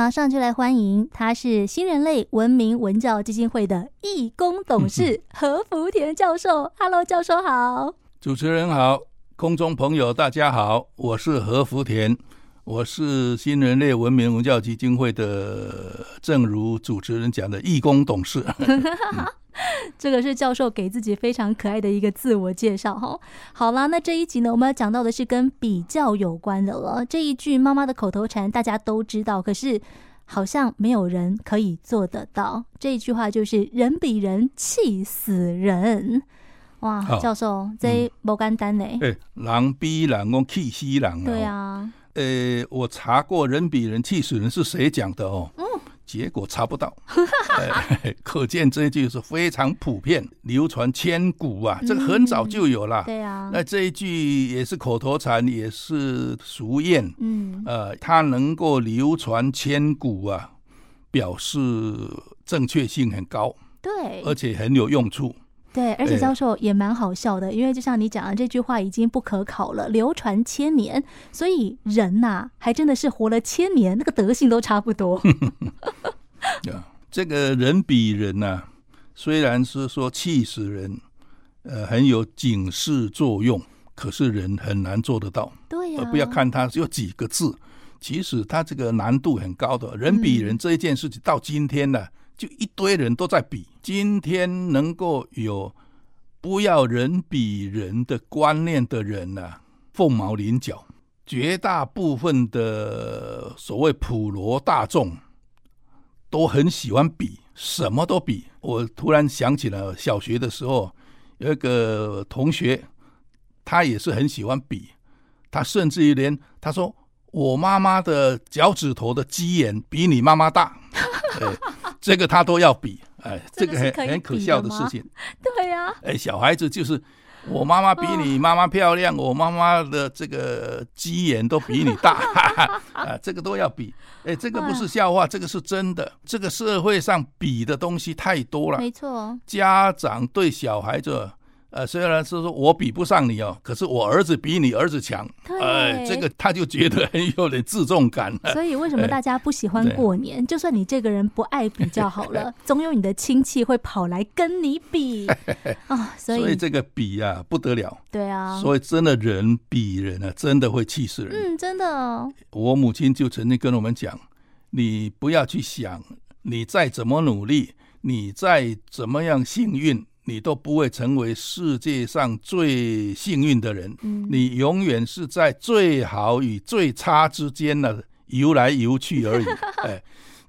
马上就来欢迎，他是新人类文明文教基金会的义工董事何福田教授。Hello，教授好，主持人好，空中朋友大家好，我是何福田，我是新人类文明文教基金会的，正如主持人讲的义工董事。这个是教授给自己非常可爱的一个自我介绍哈。好啦，那这一集呢，我们要讲到的是跟比较有关的了。这一句妈妈的口头禅大家都知道，可是好像没有人可以做得到。这一句话就是“人比人气死人”。哇，教授，这不简单呢。哎，人比人我气死人。对啊。呃，我查过“人比人气死人”是谁讲的哦？嗯。结果查不到，呃，可见这一句是非常普遍、流传千古啊！这个很早就有了。对啊，那这一句也是口头禅，也是俗谚。嗯，呃，它能够流传千古啊，表示正确性很高。对，而且很有用处。对，而且教授也蛮好笑的，因为就像你讲的，这句话已经不可考了，流传千年，所以人呐，还真的是活了千年，那个德性都差不多。这个人比人呐，虽然是说气死人，呃，很有警示作用，可是人很难做得到。对呀，不要看它只有几个字，其实它这个难度很高的。人比人这一件事情到今天呢。就一堆人都在比，今天能够有不要人比人的观念的人呢、啊，凤毛麟角。绝大部分的所谓普罗大众都很喜欢比，什么都比。我突然想起了小学的时候，有一个同学，他也是很喜欢比，他甚至于连他说：“我妈妈的脚趾头的鸡眼比你妈妈大。”这个他都要比，哎，这个很很可笑的事情。对呀、啊，哎，小孩子就是我妈妈比你妈妈漂亮，哦、我妈妈的这个鸡眼都比你大，啊，这个都要比。哎，这个不是笑话，这个是真的。这个社会上比的东西太多了，没错。家长对小孩子。呃，虽然是说我比不上你哦，可是我儿子比你儿子强，对呃，这个他就觉得很有点自重感。所以为什么 大家不喜欢过年？就算你这个人不爱比较好了，总有你的亲戚会跑来跟你比 啊。所以，所以这个比啊不得了。对啊。所以真的人比人啊，真的会气死人。嗯，真的哦。我母亲就曾经跟我们讲，你不要去想，你再怎么努力，你再怎么样幸运。你都不会成为世界上最幸运的人，嗯、你永远是在最好与最差之间呢游来游去而已。哎，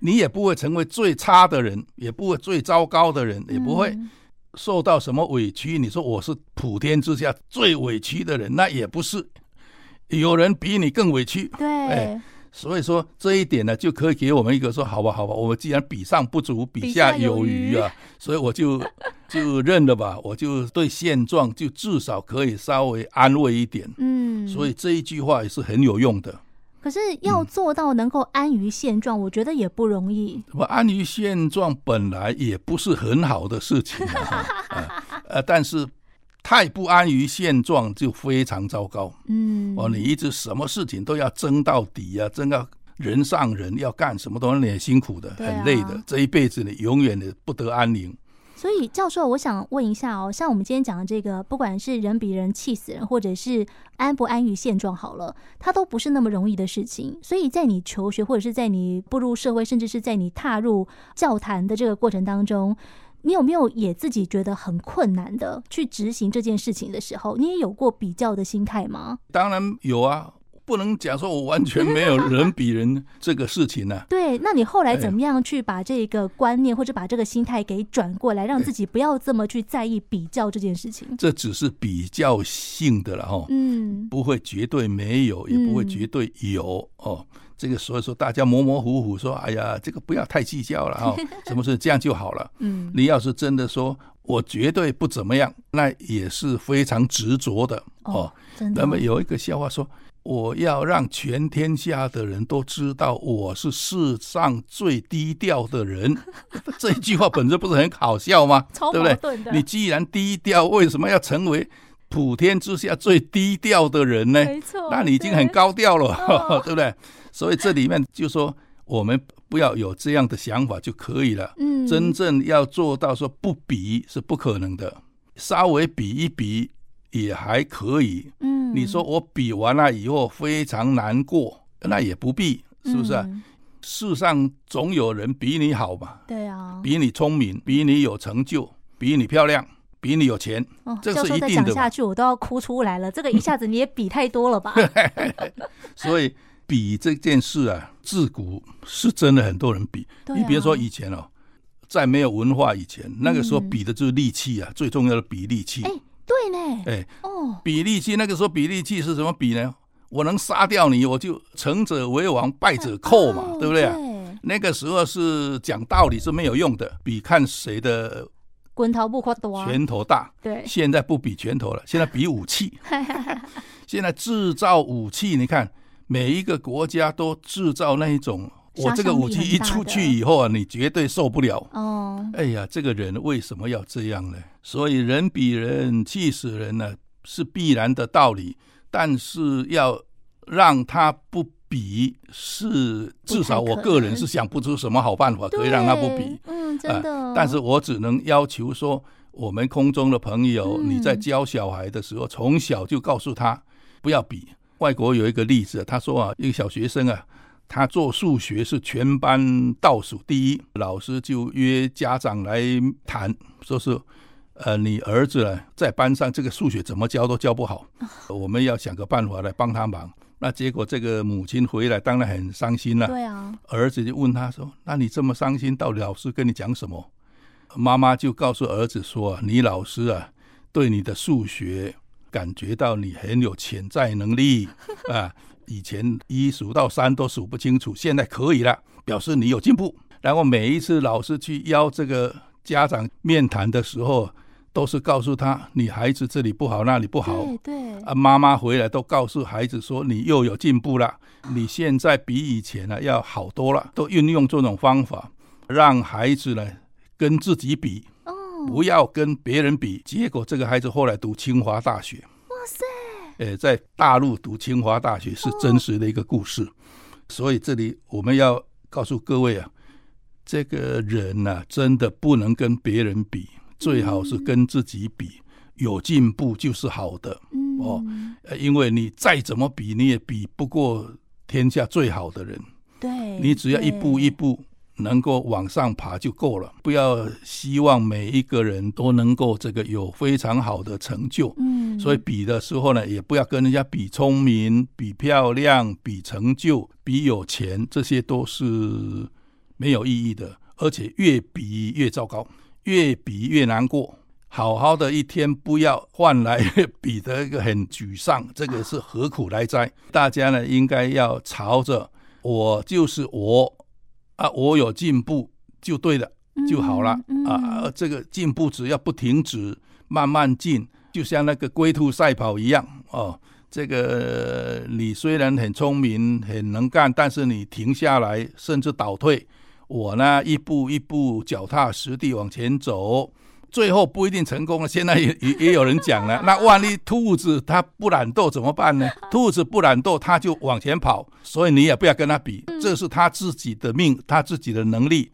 你也不会成为最差的人，也不会最糟糕的人，也不会受到什么委屈。你说我是普天之下最委屈的人，那也不是，有人比你更委屈。对。哎所以说这一点呢，就可以给我们一个说，好吧，好吧，我们既然比上不足，比下有余啊，所以我就就认了吧，我就对现状就至少可以稍微安慰一点。嗯，所以这一句话也是很有用的。可是要做到能够安于现状，我觉得也不容易。我安于现状本来也不是很好的事情啊，呃，但是。太不安于现状就非常糟糕。嗯，哦，你一直什么事情都要争到底啊，争到人上人，要干什么都你很辛苦的，很累的。这一辈子你永远的不得安宁。所以，教授，我想问一下哦，像我们今天讲的这个，不管是人比人气死人，或者是安不安于现状，好了，它都不是那么容易的事情。所以在你求学，或者是在你步入社会，甚至是在你踏入教坛的这个过程当中。你有没有也自己觉得很困难的去执行这件事情的时候，你也有过比较的心态吗？当然有啊，不能讲说我完全没有人比人这个事情呢、啊。对，那你后来怎么样去把这个观念或者把这个心态给转过来，让自己不要这么去在意比较这件事情？这只是比较性的了哈，嗯，不会绝对没有，也不会绝对有、嗯、哦。这个所以说，大家模模糊糊说：“哎呀，这个不要太计较了啊，什么事这样就好了。”嗯，你要是真的说我绝对不怎么样，那也是非常执着的哦。哦真的哦，那么有一个笑话说：“我要让全天下的人都知道我是世上最低调的人。”这句话本身不是很好笑吗？对不对？你既然低调，为什么要成为普天之下最低调的人呢？没错，那你已经很高调了，对不对？所以这里面就说，我们不要有这样的想法就可以了。嗯，真正要做到说不比是不可能的，稍微比一比也还可以。嗯，你说我比完了以后非常难过，那也不必，是不是啊？嗯世上总有人比你好嘛，对啊，比你聪明，比你有成就，比你漂亮，比你有钱，哦、这是一定的。讲下去我都要哭出来了，这个一下子你也比太多了吧？所以比这件事啊，自古是真的很多人比。啊、你比如说以前哦，在没有文化以前，那个时候比的就是力气啊，嗯、最重要的比力气。哎，对呢，哎，哦，比力气，那个时候比力气是什么比呢？我能杀掉你，我就成者为王，败者寇嘛，哦、对不对？对，那个时候是讲道理是没有用的，比看谁的拳头不夸多，拳头大。对，现在不比拳头了，现在比武器。现在制造武器，你看每一个国家都制造那一种，我这个武器一出去以后啊，你绝对受不了。哦，哎呀，这个人为什么要这样呢？所以人比人气死人呢，是必然的道理。但是要让他不比，是至少我个人是想不出什么好办法可以让他不比。嗯，真的、呃。但是我只能要求说，我们空中的朋友，你在教小孩的时候，从小就告诉他不要比。外国有一个例子，他说啊，一个小学生啊，他做数学是全班倒数第一，老师就约家长来谈，说是。呃，你儿子呢，在班上这个数学怎么教都教不好，我们要想个办法来帮他忙。那结果这个母亲回来当然很伤心了。对啊，儿子就问他说：“那你这么伤心，到底老师跟你讲什么？”妈妈就告诉儿子说：“你老师啊，对你的数学感觉到你很有潜在能力 啊，以前一数到三都数不清楚，现在可以了，表示你有进步。然后每一次老师去邀这个家长面谈的时候。”都是告诉他，你孩子这里不好，那里不好。对对。啊，妈妈回来都告诉孩子说，你又有进步了，你现在比以前呢要好多了。都运用这种方法，让孩子呢跟自己比，哦，不要跟别人比。结果这个孩子后来读清华大学。哇塞！诶，在大陆读清华大学是真实的一个故事。哦。所以这里我们要告诉各位啊，这个人呢，真的不能跟别人比。最好是跟自己比，嗯、有进步就是好的、嗯、哦。因为你再怎么比，你也比不过天下最好的人。对，你只要一步一步能够往上爬就够了。不要希望每一个人都能够这个有非常好的成就。嗯，所以比的时候呢，也不要跟人家比聪明、比漂亮、比成就、比有钱，这些都是没有意义的，而且越比越糟糕。越比越难过，好好的一天不要换来 比的一个很沮丧，这个是何苦来哉？大家呢应该要朝着我就是我啊，我有进步就对了就好了啊。这个进步只要不停止，慢慢进，就像那个龟兔赛跑一样哦。这个你虽然很聪明很能干，但是你停下来甚至倒退。我呢，一步一步脚踏实地往前走，最后不一定成功了。现在也 也也有人讲了，那万一兔子它不懒惰怎么办呢？兔子不懒惰，它就往前跑，所以你也不要跟它比，这是它自己的命，它自己的能力。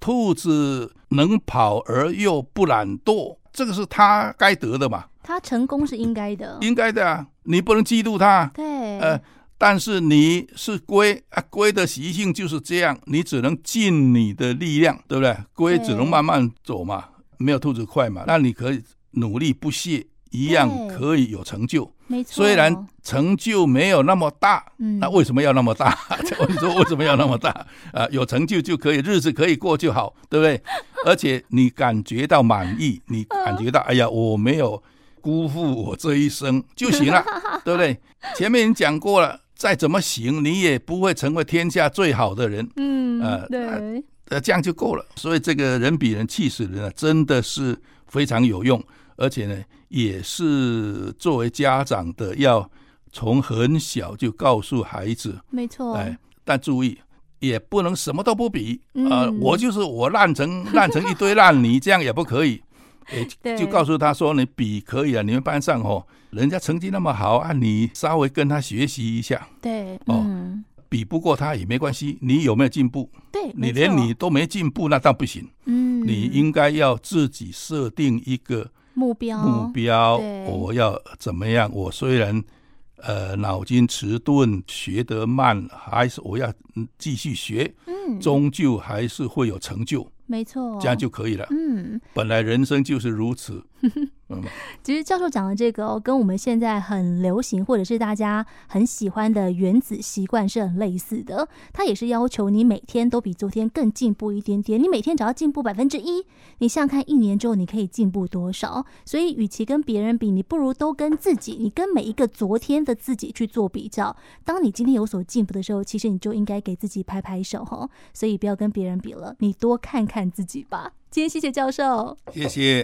兔子能跑而又不懒惰，这个是它该得的嘛。它成功是应该的，应该的啊，你不能嫉妒它。对，呃。但是你是龟啊，龟的习性就是这样，你只能尽你的力量，对不对？龟只能慢慢走嘛，没有兔子快嘛。那你可以努力不懈，一样可以有成就。没错，虽然成就没有那么大，嗯，那为什么要那么大？我说为什么要那么大？啊，有成就就可以，日子可以过就好，对不对？而且你感觉到满意，你感觉到哎呀，我没有辜负我这一生就行了，对不对？前面已经讲过了。再怎么行，你也不会成为天下最好的人。嗯，呃，对，呃，这样就够了。所以这个人比人气死人啊，真的是非常有用，而且呢，也是作为家长的要从很小就告诉孩子。没错。哎，但注意，也不能什么都不比。嗯、呃，我就是我烂成烂成一堆烂泥，这样也不可以。哎，就告诉他说，你比可以啊，你们班上哦。人家成绩那么好啊，你稍微跟他学习一下。对，哦，嗯、比不过他也没关系，你有没有进步？对，你连你都没进步，那倒不行。嗯，你应该要自己设定一个目标，目标，我要怎么样？我虽然呃脑筋迟钝，学得慢，还是我要继续学，嗯，终究还是会有成就。没错，这样就可以了。嗯，本来人生就是如此。嗯，其实教授讲的这个哦，跟我们现在很流行或者是大家很喜欢的原子习惯是很类似的。它也是要求你每天都比昨天更进步一点点。你每天只要进步百分之一，你想想看，一年之后你可以进步多少？所以，与其跟别人比，你不如都跟自己，你跟每一个昨天的自己去做比较。当你今天有所进步的时候，其实你就应该给自己拍拍手哈。所以，不要跟别人比了，你多看看自己吧。今天谢谢教授，谢谢。